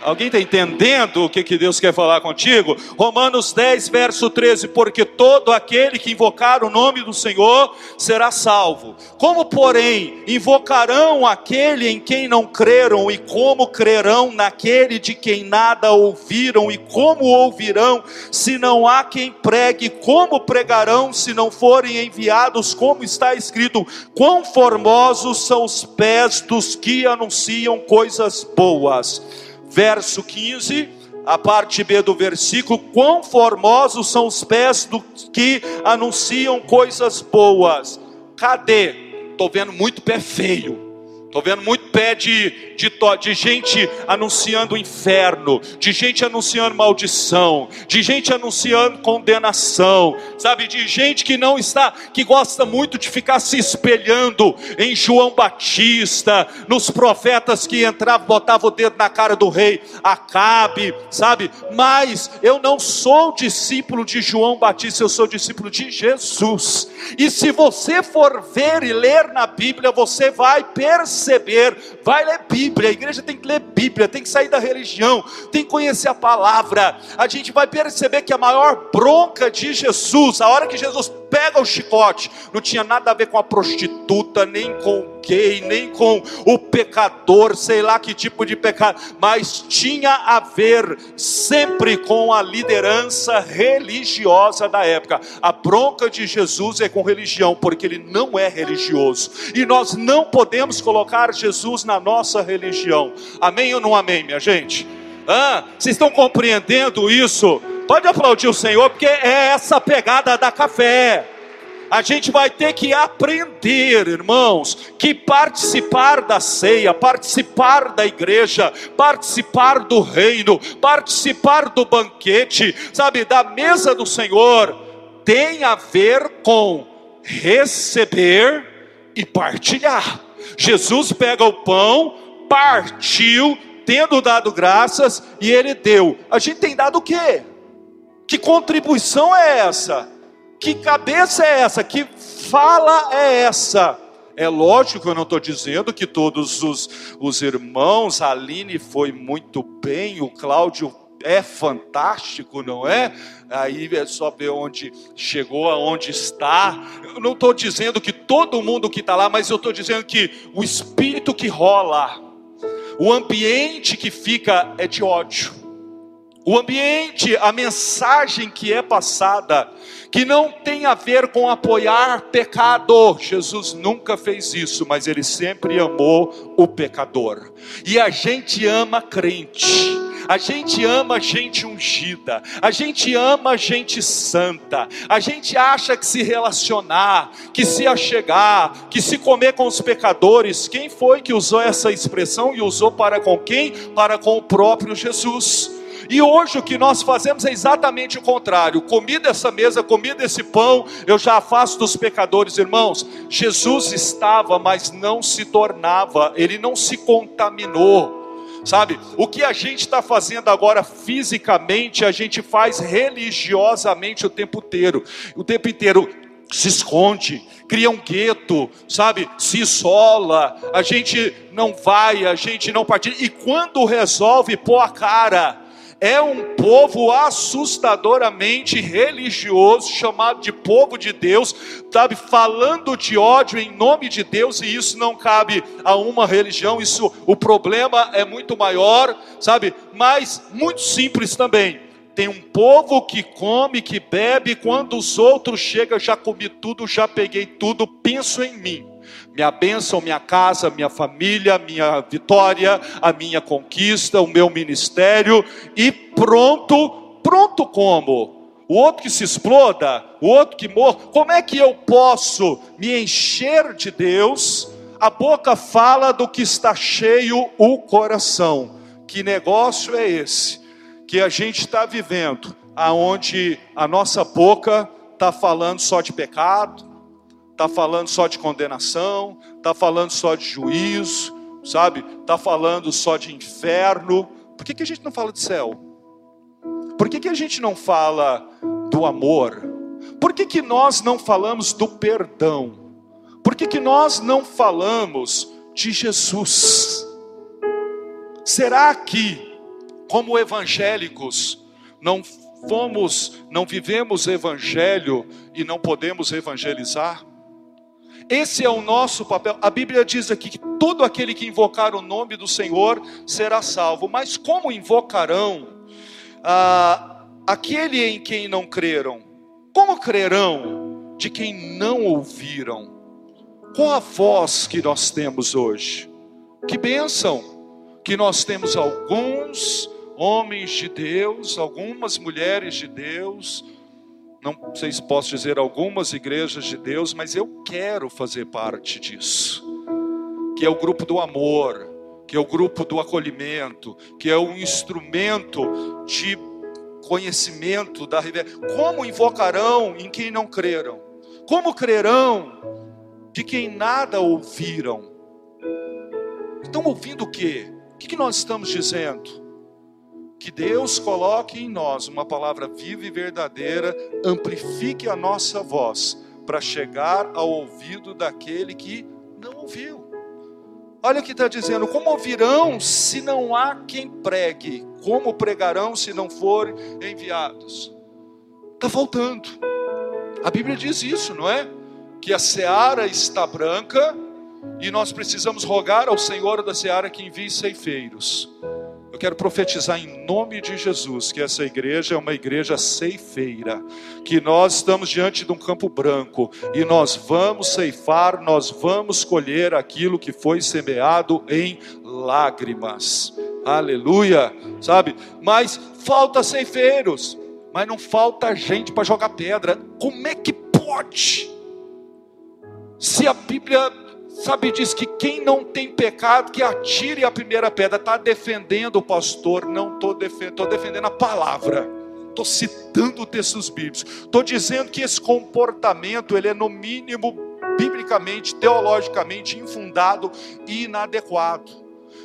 Alguém está entendendo o que, que Deus quer falar contigo? Romanos 10, verso 13: Porque todo aquele que invocar o nome do Senhor será salvo. Como, porém, invocarão aquele em quem não creram, e como crerão naquele de quem nada ouviram, e como ouvirão se não há quem pregue? Como pregarão se não forem enviados? Como está escrito: Quão formosos são os pés dos que anunciam coisas boas verso 15, a parte B do versículo: Quão formosos são os pés do que anunciam coisas boas. Cadê? Estou vendo muito pé feio. Estou vendo muito pé de, de, de gente anunciando o inferno, de gente anunciando maldição, de gente anunciando condenação, sabe? De gente que não está, que gosta muito de ficar se espelhando em João Batista, nos profetas que entravam, botavam o dedo na cara do rei Acabe, sabe? Mas eu não sou discípulo de João Batista, eu sou discípulo de Jesus. E se você for ver e ler na Bíblia, você vai perceber perceber, vai ler Bíblia, a igreja tem que ler Bíblia, tem que sair da religião, tem que conhecer a palavra. A gente vai perceber que a maior bronca de Jesus, a hora que Jesus pega o chicote, não tinha nada a ver com a prostituta, nem com nem com o pecador, sei lá que tipo de pecado, mas tinha a ver sempre com a liderança religiosa da época. A bronca de Jesus é com religião, porque ele não é religioso, e nós não podemos colocar Jesus na nossa religião. Amém ou não amém, minha gente? Ah, vocês estão compreendendo isso? Pode aplaudir o Senhor, porque é essa pegada da café. A gente vai ter que aprender, irmãos, que participar da ceia, participar da igreja, participar do reino, participar do banquete, sabe, da mesa do Senhor, tem a ver com receber e partilhar. Jesus pega o pão, partiu, tendo dado graças, e ele deu. A gente tem dado o quê? Que contribuição é essa? Que cabeça é essa? Que fala é essa? É lógico que eu não estou dizendo que todos os, os irmãos, a Aline foi muito bem, o Cláudio é fantástico, não é? Aí é só ver onde chegou, aonde está. Eu não estou dizendo que todo mundo que está lá, mas eu estou dizendo que o espírito que rola, o ambiente que fica é de ódio. O ambiente, a mensagem que é passada, que não tem a ver com apoiar pecado. Jesus nunca fez isso, mas ele sempre amou o pecador. E a gente ama crente. A gente ama gente ungida, a gente ama gente santa, a gente acha que se relacionar, que se achegar, que se comer com os pecadores, quem foi que usou essa expressão e usou para com quem? Para com o próprio Jesus. E hoje o que nós fazemos é exatamente o contrário. Comida essa mesa, comida esse pão, eu já afasto dos pecadores, irmãos. Jesus estava, mas não se tornava, ele não se contaminou. Sabe, o que a gente está fazendo agora fisicamente, a gente faz religiosamente o tempo inteiro. O tempo inteiro se esconde, cria um gueto, sabe? Se isola, a gente não vai, a gente não partilha. E quando resolve pôr a cara, é um povo assustadoramente religioso, chamado de povo de Deus, sabe, falando de ódio em nome de Deus, e isso não cabe a uma religião, isso o problema é muito maior, sabe, mas muito simples também. Tem um povo que come, que bebe, quando os outros chegam, já comi tudo, já peguei tudo, penso em mim minha bênção, minha casa, minha família, minha vitória, a minha conquista, o meu ministério, e pronto, pronto como? O outro que se exploda, o outro que morre, como é que eu posso me encher de Deus? A boca fala do que está cheio o coração. Que negócio é esse que a gente está vivendo, aonde a nossa boca está falando só de pecado, está falando só de condenação, está falando só de juízo, sabe? Está falando só de inferno. Por que, que a gente não fala de céu? Por que, que a gente não fala do amor? Por que, que nós não falamos do perdão? Por que, que nós não falamos de Jesus? Será que, como evangélicos, não fomos, não vivemos evangelho e não podemos evangelizar? Esse é o nosso papel. A Bíblia diz aqui que todo aquele que invocar o nome do Senhor será salvo. Mas como invocarão ah, aquele em quem não creram? Como crerão de quem não ouviram? Qual a voz que nós temos hoje? Que bênção que nós temos alguns homens de Deus, algumas mulheres de Deus, não sei se posso dizer algumas igrejas de Deus, mas eu quero fazer parte disso. Que é o grupo do amor, que é o grupo do acolhimento, que é o instrumento de conhecimento da revelação. Como invocarão em quem não creram? Como crerão de quem nada ouviram? Estão ouvindo o quê? O que nós estamos dizendo? Que Deus coloque em nós uma palavra viva e verdadeira, amplifique a nossa voz para chegar ao ouvido daquele que não ouviu. Olha o que está dizendo: como ouvirão se não há quem pregue? Como pregarão se não forem enviados? Está faltando. A Bíblia diz isso, não é? Que a seara está branca e nós precisamos rogar ao Senhor da seara que envie ceifeiros quero profetizar em nome de Jesus que essa igreja é uma igreja ceifeira, que nós estamos diante de um campo branco e nós vamos ceifar, nós vamos colher aquilo que foi semeado em lágrimas. Aleluia, sabe? Mas falta ceifeiros, mas não falta gente para jogar pedra. Como é que pode? Se a Bíblia Sabe, diz que quem não tem pecado, que atire a primeira pedra. Está defendendo o pastor, não estou defendendo, defendendo a palavra. Estou citando textos bíblicos. Estou dizendo que esse comportamento, ele é no mínimo, biblicamente, teologicamente, infundado e inadequado.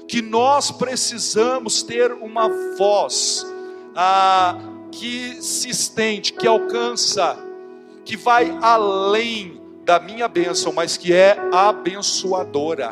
Que nós precisamos ter uma voz ah, que se estende, que alcança, que vai além da minha bênção, mas que é abençoadora.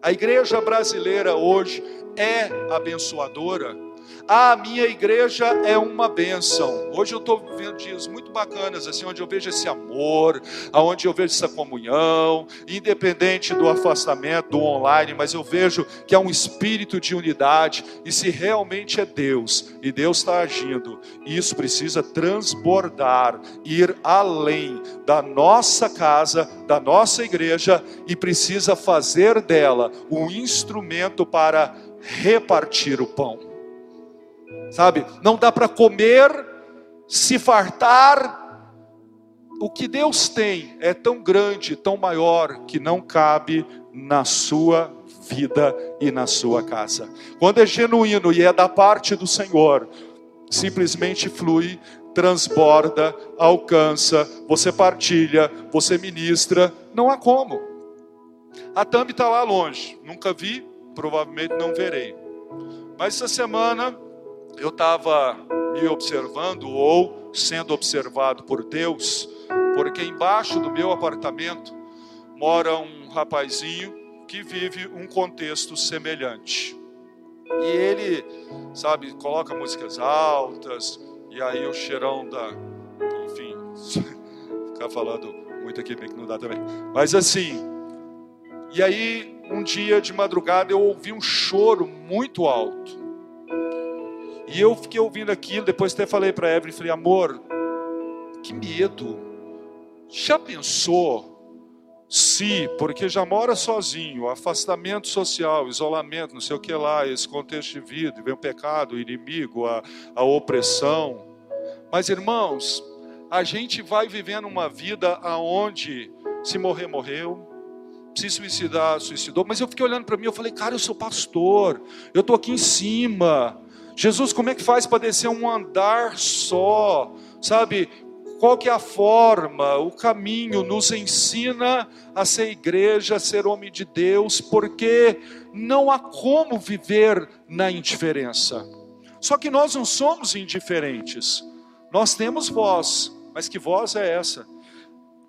A igreja brasileira hoje é abençoadora a minha igreja é uma bênção. Hoje eu estou vivendo dias muito bacanas, assim, onde eu vejo esse amor, onde eu vejo essa comunhão, independente do afastamento, do online, mas eu vejo que há um espírito de unidade, e se realmente é Deus, e Deus está agindo, isso precisa transbordar, ir além da nossa casa, da nossa igreja, e precisa fazer dela um instrumento para repartir o pão sabe? Não dá para comer, se fartar. O que Deus tem é tão grande, tão maior, que não cabe na sua vida e na sua casa. Quando é genuíno e é da parte do Senhor, simplesmente flui, transborda, alcança, você partilha, você ministra, não há como. A Thumb está lá longe, nunca vi, provavelmente não verei. Mas essa semana eu estava me observando ou sendo observado por Deus, porque embaixo do meu apartamento mora um rapazinho que vive um contexto semelhante. E ele, sabe, coloca músicas altas, e aí o cheirão da. Enfim, ficar falando muito aqui bem que não dá também. Mas assim, e aí um dia de madrugada eu ouvi um choro muito alto. E eu fiquei ouvindo aquilo, depois até falei para Evelyn, falei, amor, que medo. Já pensou se, porque já mora sozinho, afastamento social, isolamento, não sei o que lá, esse contexto de vida, vem o pecado, o inimigo, a, a opressão. Mas irmãos, a gente vai vivendo uma vida aonde se morrer, morreu, se suicidar, suicidou. Mas eu fiquei olhando para mim, eu falei, cara, eu sou pastor, eu estou aqui em cima. Jesus, como é que faz para descer um andar só? Sabe? Qual que é a forma, o caminho? Nos ensina a ser igreja, a ser homem de Deus, porque não há como viver na indiferença. Só que nós não somos indiferentes. Nós temos voz, mas que voz é essa?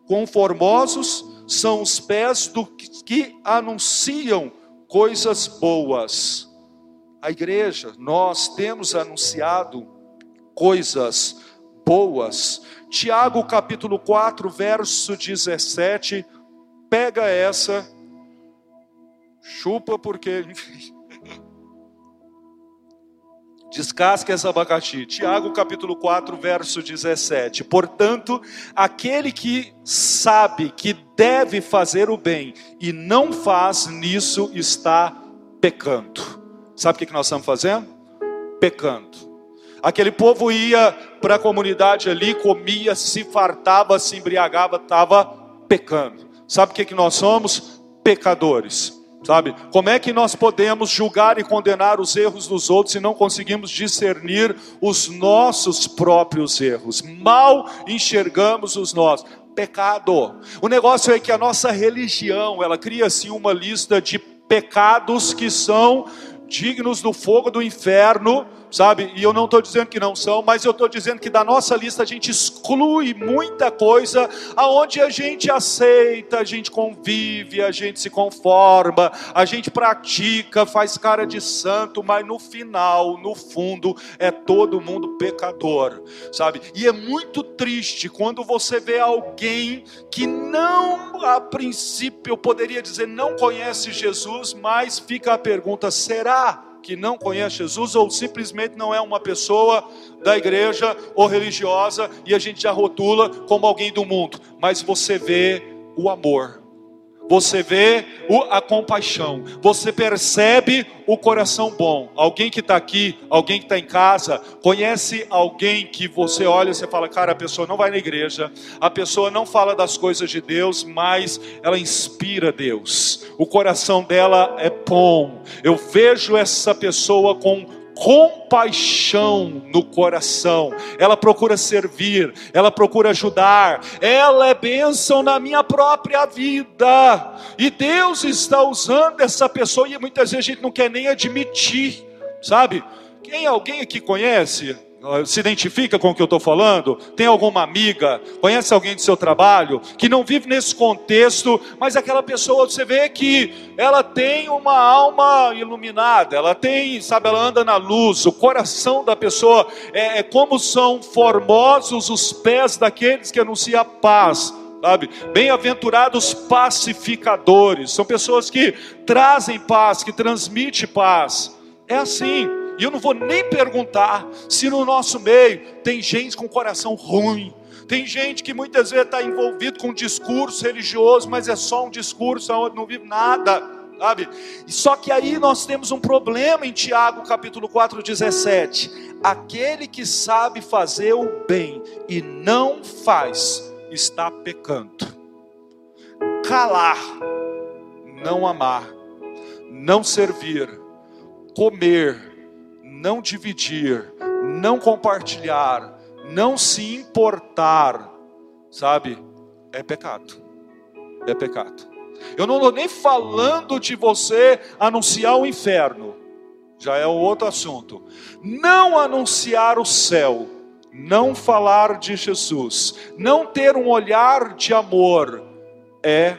Conformosos são os pés do que anunciam coisas boas. A igreja, nós temos anunciado coisas boas. Tiago capítulo 4, verso 17, pega essa, chupa porque Descasque esse abacaxi. Tiago capítulo 4, verso 17. Portanto, aquele que sabe que deve fazer o bem e não faz, nisso está pecando. Sabe o que nós estamos fazendo? Pecando. Aquele povo ia para a comunidade ali, comia, se fartava, se embriagava, estava pecando. Sabe o que nós somos? Pecadores. Sabe? Como é que nós podemos julgar e condenar os erros dos outros se não conseguimos discernir os nossos próprios erros? Mal enxergamos os nossos. Pecado. O negócio é que a nossa religião, ela cria assim uma lista de pecados que são dignos do fogo do inferno sabe? E eu não estou dizendo que não são, mas eu estou dizendo que da nossa lista a gente exclui muita coisa, aonde a gente aceita, a gente convive, a gente se conforma, a gente pratica, faz cara de santo, mas no final, no fundo, é todo mundo pecador, sabe? E é muito triste quando você vê alguém que não, a princípio, eu poderia dizer, não conhece Jesus, mas fica a pergunta: será? Que não conhece Jesus ou simplesmente não é uma pessoa da igreja ou religiosa e a gente já rotula como alguém do mundo, mas você vê o amor você vê a compaixão, você percebe o coração bom. Alguém que está aqui, alguém que está em casa, conhece alguém que você olha e você fala, cara, a pessoa não vai na igreja, a pessoa não fala das coisas de Deus, mas ela inspira Deus. O coração dela é bom. Eu vejo essa pessoa com compaixão no coração, ela procura servir, ela procura ajudar, ela é bênção na minha própria vida, e Deus está usando essa pessoa, e muitas vezes a gente não quer nem admitir, sabe? Quem alguém aqui conhece se identifica com o que eu estou falando? Tem alguma amiga, conhece alguém do seu trabalho que não vive nesse contexto, mas aquela pessoa você vê que ela tem uma alma iluminada, ela tem, sabe, ela anda na luz, o coração da pessoa é, é como são formosos os pés daqueles que anunciam a paz sabe? Bem-aventurados pacificadores, são pessoas que trazem paz, que transmitem paz. É assim. E eu não vou nem perguntar se no nosso meio tem gente com coração ruim. Tem gente que muitas vezes está envolvido com um discurso religioso, mas é só um discurso não vive nada, sabe? Só que aí nós temos um problema em Tiago capítulo 4, 17. Aquele que sabe fazer o bem e não faz, está pecando. Calar, não amar, não servir, comer, não dividir, não compartilhar, não se importar, sabe? É pecado. É pecado. Eu não estou nem falando de você anunciar o inferno, já é outro assunto. Não anunciar o céu, não falar de Jesus, não ter um olhar de amor, é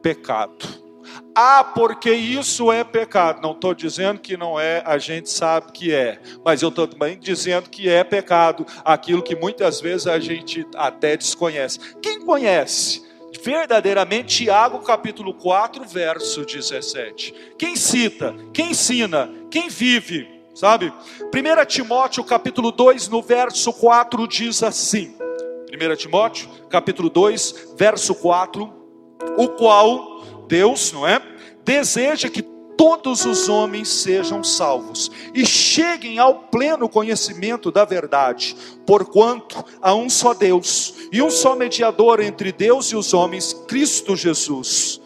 pecado. Ah, porque isso é pecado. Não estou dizendo que não é, a gente sabe que é. Mas eu estou também dizendo que é pecado aquilo que muitas vezes a gente até desconhece. Quem conhece? verdadeiramente Tiago capítulo 4, verso 17. Quem cita, quem ensina, quem vive, sabe? 1 Timóteo capítulo 2, no verso 4 diz assim: 1 Timóteo capítulo 2, verso 4, o qual Deus, não é? Deseja que todos os homens sejam salvos e cheguem ao pleno conhecimento da verdade, porquanto há um só Deus e um só mediador entre Deus e os homens, Cristo Jesus.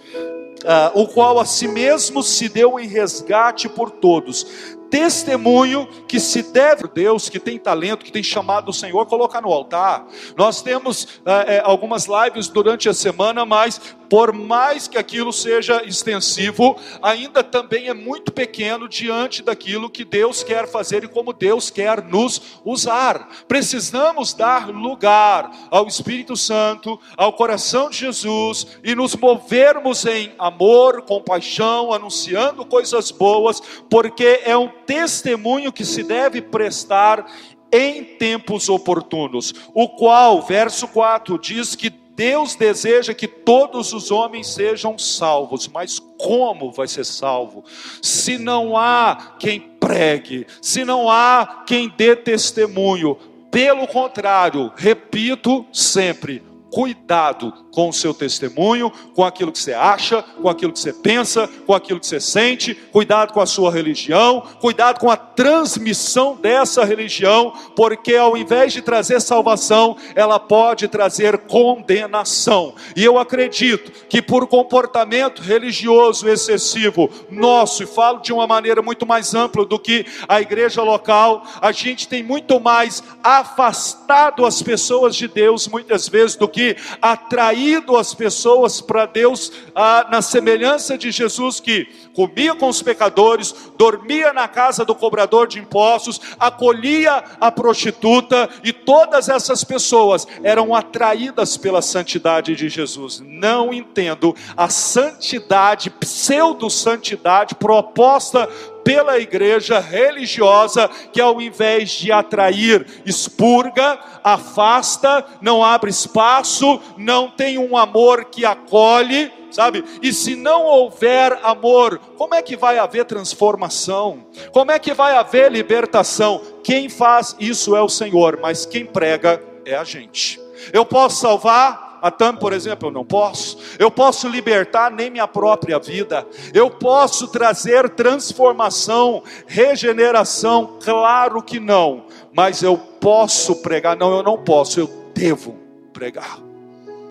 Uh, o qual a si mesmo se deu em resgate por todos, testemunho que se deve Deus, que tem talento, que tem chamado o Senhor, colocar no altar. Nós temos é, algumas lives durante a semana, mas por mais que aquilo seja extensivo, ainda também é muito pequeno diante daquilo que Deus quer fazer e como Deus quer nos usar. Precisamos dar lugar ao Espírito Santo, ao coração de Jesus e nos movermos em amor, compaixão, anunciando coisas boas, porque é um testemunho que se deve prestar em tempos oportunos, o qual, verso 4, diz que Deus deseja que todos os homens sejam salvos, mas como vai ser salvo? Se não há quem pregue, se não há quem dê testemunho, pelo contrário, repito sempre, cuidado com o seu testemunho, com aquilo que você acha, com aquilo que você pensa, com aquilo que você sente, cuidado com a sua religião, cuidado com a transmissão dessa religião, porque ao invés de trazer salvação, ela pode trazer condenação. E eu acredito que por comportamento religioso excessivo nosso, e falo de uma maneira muito mais ampla do que a igreja local, a gente tem muito mais afastado as pessoas de Deus muitas vezes do que que atraído as pessoas para Deus ah, na semelhança de Jesus que comia com os pecadores, dormia na casa do cobrador de impostos, acolhia a prostituta e todas essas pessoas eram atraídas pela santidade de Jesus. Não entendo a santidade, pseudo-santidade proposta pela igreja religiosa que ao invés de atrair, expurga, afasta, não abre espaço, não tem um amor que acolhe, sabe? E se não houver amor, como é que vai haver transformação? Como é que vai haver libertação? Quem faz isso é o Senhor, mas quem prega é a gente. Eu posso salvar a TAM, por exemplo, eu não posso. Eu posso libertar nem minha própria vida. Eu posso trazer transformação, regeneração, claro que não. Mas eu posso pregar, não, eu não posso, eu devo pregar.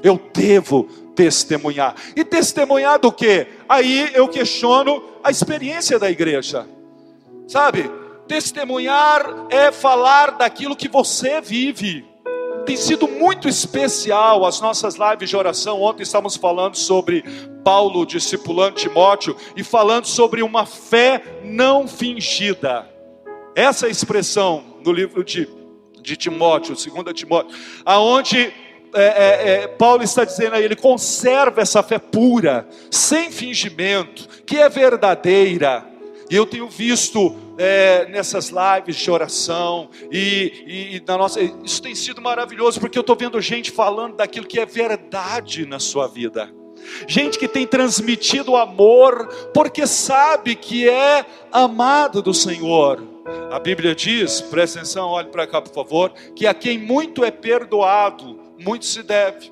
Eu devo testemunhar. E testemunhar do que? Aí eu questiono a experiência da igreja. Sabe? Testemunhar é falar daquilo que você vive. Tem sido muito especial as nossas lives de oração. Ontem estávamos falando sobre Paulo discipulando Timóteo e falando sobre uma fé não fingida. Essa expressão no livro de, de Timóteo, 2 Timóteo, aonde é, é, é, Paulo está dizendo a ele: conserva essa fé pura, sem fingimento, que é verdadeira. E eu tenho visto é, nessas lives de oração, e, e, e, na nossa, isso tem sido maravilhoso, porque eu estou vendo gente falando daquilo que é verdade na sua vida. Gente que tem transmitido amor, porque sabe que é amado do Senhor. A Bíblia diz, presta atenção, olhe para cá por favor, que a quem muito é perdoado, muito se deve.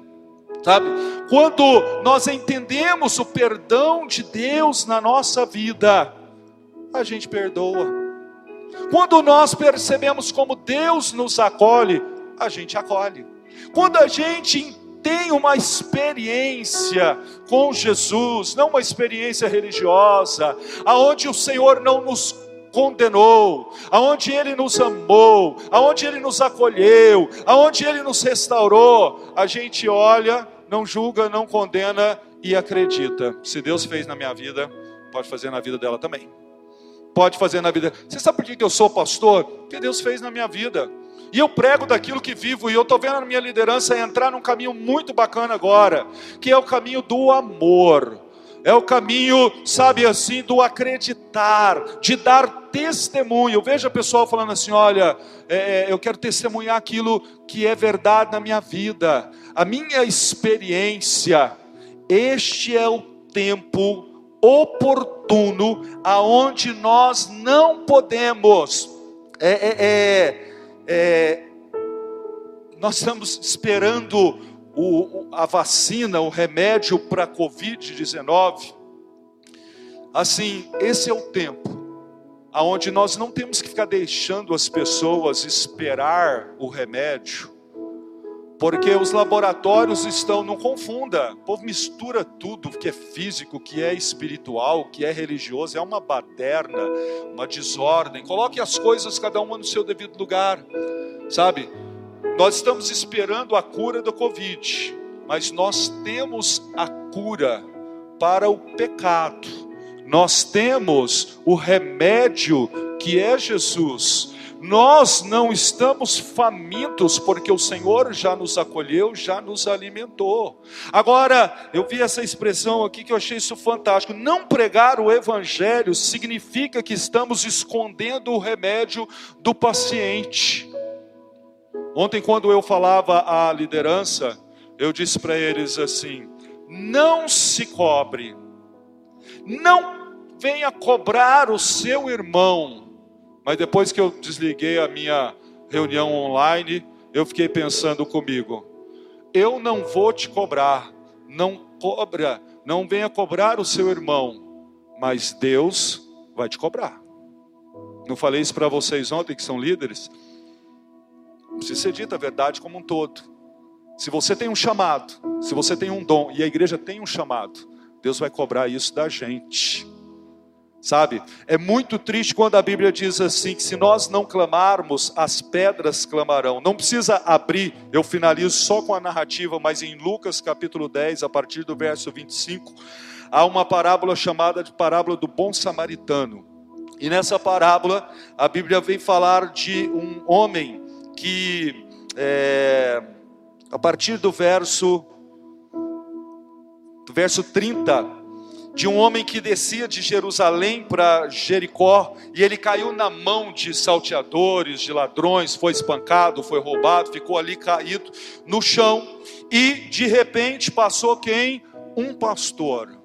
Sabe? Quando nós entendemos o perdão de Deus na nossa vida, a gente perdoa. Quando nós percebemos como Deus nos acolhe, a gente acolhe. Quando a gente tem uma experiência com Jesus, não uma experiência religiosa, aonde o Senhor não nos condenou, aonde ele nos amou, aonde ele nos acolheu, aonde ele nos restaurou, a gente olha, não julga, não condena e acredita. Se Deus fez na minha vida, pode fazer na vida dela também pode fazer na vida. Você sabe por que eu sou pastor? Porque Deus fez na minha vida. E eu prego daquilo que vivo, e eu estou vendo a minha liderança entrar num caminho muito bacana agora, que é o caminho do amor. é o caminho, sabe assim, do acreditar, de dar testemunho. Eu vejo a pessoa falando assim: olha, é, é, eu quero testemunhar aquilo que é verdade na minha vida, a minha experiência. Este é o tempo oportuno aonde nós não podemos. É, é, é, é nós estamos esperando o, a vacina, o remédio para a Covid-19. Assim, esse é o tempo aonde nós não temos que ficar deixando as pessoas esperar o remédio, porque os laboratórios estão, não confunda, o povo mistura tudo que é físico, que é espiritual, que é religioso, é uma baderna, uma desordem. Coloque as coisas cada uma no seu devido lugar, sabe? Nós estamos esperando a cura do Covid, mas nós temos a cura para o pecado. Nós temos o remédio que é Jesus. Nós não estamos famintos porque o Senhor já nos acolheu, já nos alimentou. Agora, eu vi essa expressão aqui que eu achei isso fantástico. Não pregar o evangelho significa que estamos escondendo o remédio do paciente. Ontem, quando eu falava à liderança, eu disse para eles assim: não se cobre, não venha cobrar o seu irmão. Mas depois que eu desliguei a minha reunião online, eu fiquei pensando comigo: eu não vou te cobrar, não cobra, não venha cobrar o seu irmão, mas Deus vai te cobrar. Não falei isso para vocês ontem que são líderes? Precisa ser dita a verdade como um todo. Se você tem um chamado, se você tem um dom, e a igreja tem um chamado, Deus vai cobrar isso da gente. Sabe? É muito triste quando a Bíblia diz assim: que se nós não clamarmos, as pedras clamarão. Não precisa abrir, eu finalizo só com a narrativa, mas em Lucas capítulo 10, a partir do verso 25, há uma parábola chamada de parábola do bom samaritano. E nessa parábola, a Bíblia vem falar de um homem que é, a partir do verso do verso 30 de um homem que descia de Jerusalém para Jericó e ele caiu na mão de salteadores, de ladrões, foi espancado, foi roubado, ficou ali caído no chão e de repente passou quem? Um pastor.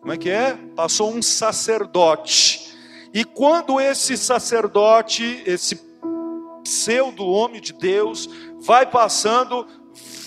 Como é que é? Passou um sacerdote. E quando esse sacerdote, esse pseudo homem de Deus, vai passando,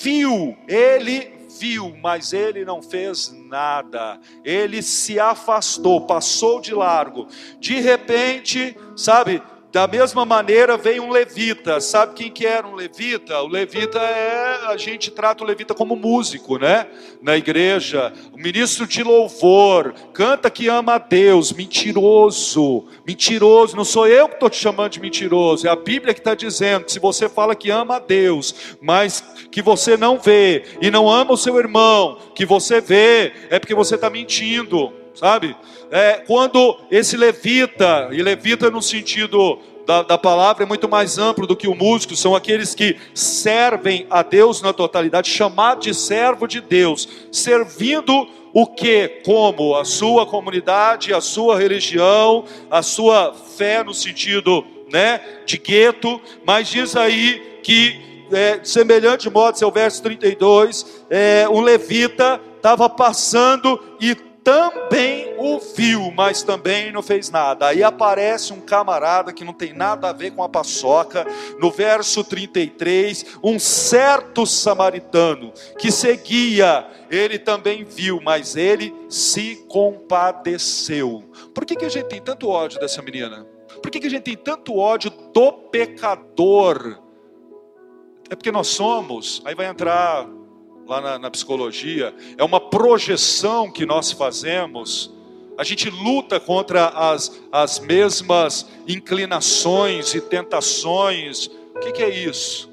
viu, ele viu, mas ele não fez nada. Ele se afastou, passou de largo. De repente, sabe, da mesma maneira veio um levita. Sabe quem que era um levita? O levita é, a gente trata o levita como músico, né? Na igreja, o ministro de louvor, canta que ama a Deus, mentiroso, mentiroso. Não sou eu que estou te chamando de mentiroso, é a Bíblia que está dizendo que se você fala que ama a Deus, mas que você não vê e não ama o seu irmão, que você vê, é porque você está mentindo sabe? É, quando esse levita, e levita no sentido da, da, palavra é muito mais amplo do que o músico, são aqueles que servem a Deus na totalidade, chamado de servo de Deus, servindo o que? Como? A sua comunidade, a sua religião, a sua fé no sentido né, de gueto, mas diz aí que, é, de semelhante modo, seu verso 32, é, um levita estava passando e também o viu, mas também não fez nada. Aí aparece um camarada que não tem nada a ver com a paçoca, no verso 33, um certo samaritano que seguia, ele também viu, mas ele se compadeceu. Por que, que a gente tem tanto ódio dessa menina? Por que, que a gente tem tanto ódio do pecador? É porque nós somos, aí vai entrar lá na, na psicologia, é uma projeção que nós fazemos. A gente luta contra as, as mesmas inclinações e tentações. O que, que é isso?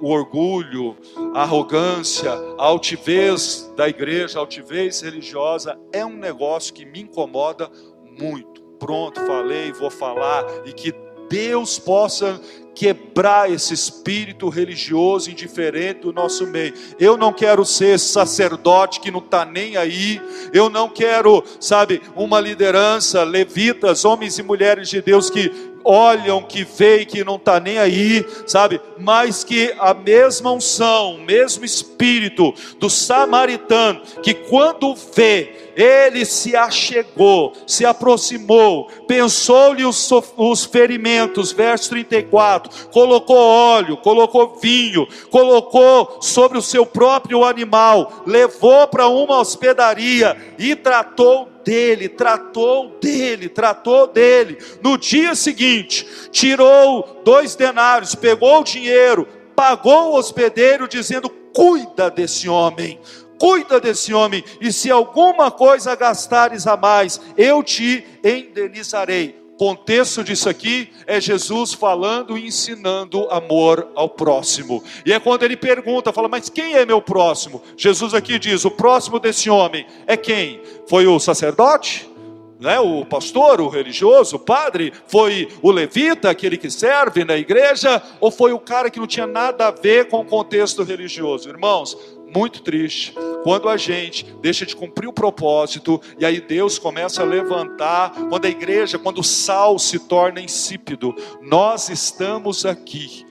o orgulho, a arrogância, a altivez da igreja, a altivez religiosa, é um negócio que me incomoda muito. Pronto, falei, vou falar, e que Deus possa quebrar esse espírito religioso indiferente do nosso meio. Eu não quero ser sacerdote que não está nem aí. Eu não quero, sabe, uma liderança, levitas, homens e mulheres de Deus que olham, que veem, que não está nem aí, sabe? Mas que a mesma unção, o mesmo espírito do samaritano, que quando vê, ele se achegou, se aproximou, pensou-lhe os, os ferimentos, verso 34, colocou óleo, colocou vinho, colocou sobre o seu próprio animal, levou para uma hospedaria e tratou dele, tratou dele, tratou dele. No dia seguinte, tirou dois denários, pegou o dinheiro, pagou o hospedeiro, dizendo: Cuida desse homem, cuida desse homem, e se alguma coisa gastares a mais, eu te indenizarei contexto disso aqui é Jesus falando e ensinando amor ao próximo. E é quando ele pergunta, fala, mas quem é meu próximo? Jesus aqui diz: o próximo desse homem é quem? Foi o sacerdote? Né, o pastor, o religioso, o padre, foi o levita, aquele que serve na igreja, ou foi o cara que não tinha nada a ver com o contexto religioso? Irmãos, muito triste quando a gente deixa de cumprir o propósito e aí Deus começa a levantar, quando a igreja, quando o sal se torna insípido. Nós estamos aqui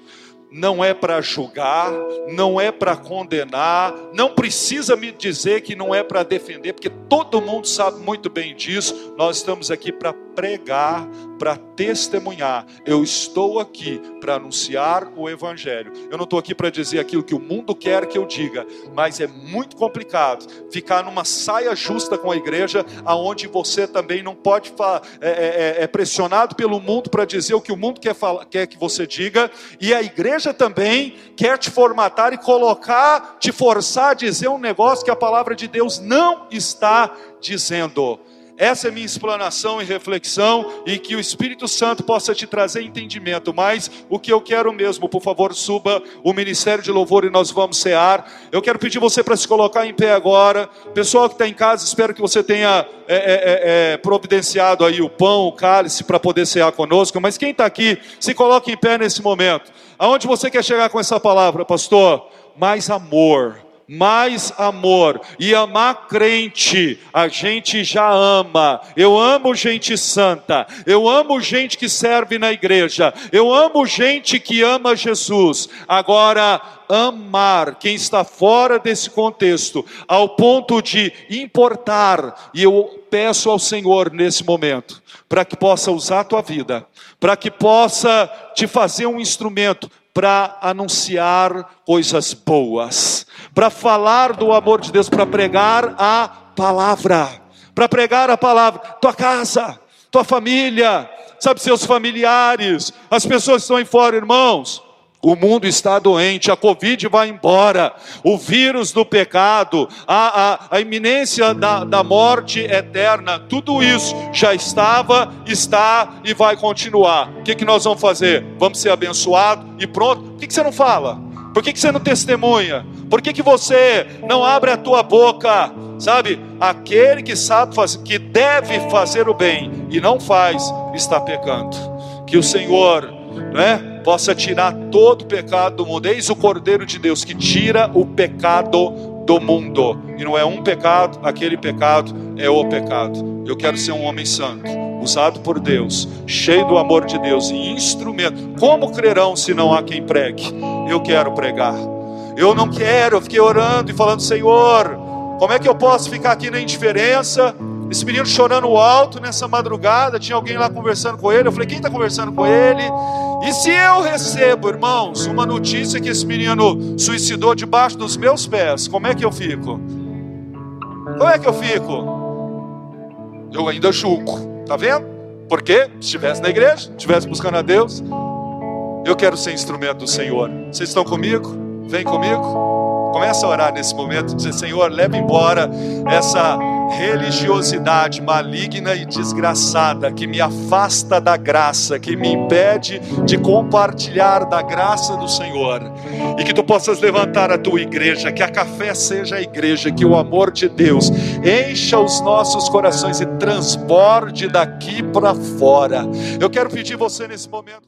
não é para julgar, não é para condenar, não precisa me dizer que não é para defender, porque todo mundo sabe muito bem disso. Nós estamos aqui para pregar, para testemunhar. Eu estou aqui para anunciar o Evangelho. Eu não estou aqui para dizer aquilo que o mundo quer que eu diga, mas é muito complicado ficar numa saia justa com a igreja, aonde você também não pode é, é, é, é pressionado pelo mundo para dizer o que o mundo quer, falar, quer que você diga, e a igreja também quer te formatar e colocar, te forçar a dizer um negócio que a palavra de Deus não está dizendo. Essa é minha explanação e reflexão e que o Espírito Santo possa te trazer entendimento. Mas o que eu quero mesmo, por favor, suba o ministério de louvor e nós vamos cear. Eu quero pedir você para se colocar em pé agora. Pessoal que está em casa, espero que você tenha é, é, é, é, providenciado aí o pão, o cálice para poder cear conosco. Mas quem está aqui, se coloque em pé nesse momento. Aonde você quer chegar com essa palavra, pastor? Mais amor mais amor. E amar crente, a gente já ama. Eu amo gente santa. Eu amo gente que serve na igreja. Eu amo gente que ama Jesus. Agora, amar quem está fora desse contexto, ao ponto de importar, e eu peço ao Senhor nesse momento, para que possa usar a tua vida, para que possa te fazer um instrumento para anunciar coisas boas, para falar do amor de Deus, para pregar a palavra, para pregar a palavra, tua casa, tua família, sabe, seus familiares, as pessoas que estão aí fora, irmãos. O mundo está doente, a Covid vai embora, o vírus do pecado, a, a, a iminência da, da morte eterna, tudo isso já estava, está e vai continuar. O que, que nós vamos fazer? Vamos ser abençoados e pronto? Por que, que você não fala? Por que, que você não testemunha? Por que, que você não abre a tua boca? Sabe, aquele que sabe fazer, que deve fazer o bem e não faz, está pecando. Que o Senhor, né? possa tirar todo o pecado do mundo. Eis o Cordeiro de Deus que tira o pecado do mundo. E não é um pecado, aquele pecado é o pecado. Eu quero ser um homem santo, usado por Deus, cheio do amor de Deus e instrumento. Como crerão se não há quem pregue? Eu quero pregar. Eu não quero, eu fiquei orando e falando, Senhor, como é que eu posso ficar aqui na indiferença? Esse menino chorando alto nessa madrugada, tinha alguém lá conversando com ele. Eu falei: quem está conversando com ele? E se eu recebo, irmãos, uma notícia que esse menino suicidou debaixo dos meus pés, como é que eu fico? Como é que eu fico? Eu ainda julgo, tá vendo? Porque se estivesse na igreja, estivesse buscando a Deus, eu quero ser instrumento do Senhor. Vocês estão comigo? Vem comigo? Começa a orar nesse momento, dizer: Senhor, leva embora essa religiosidade maligna e desgraçada que me afasta da graça, que me impede de compartilhar da graça do Senhor. E que tu possas levantar a tua igreja, que a café seja a igreja, que o amor de Deus encha os nossos corações e transborde daqui para fora. Eu quero pedir você nesse momento.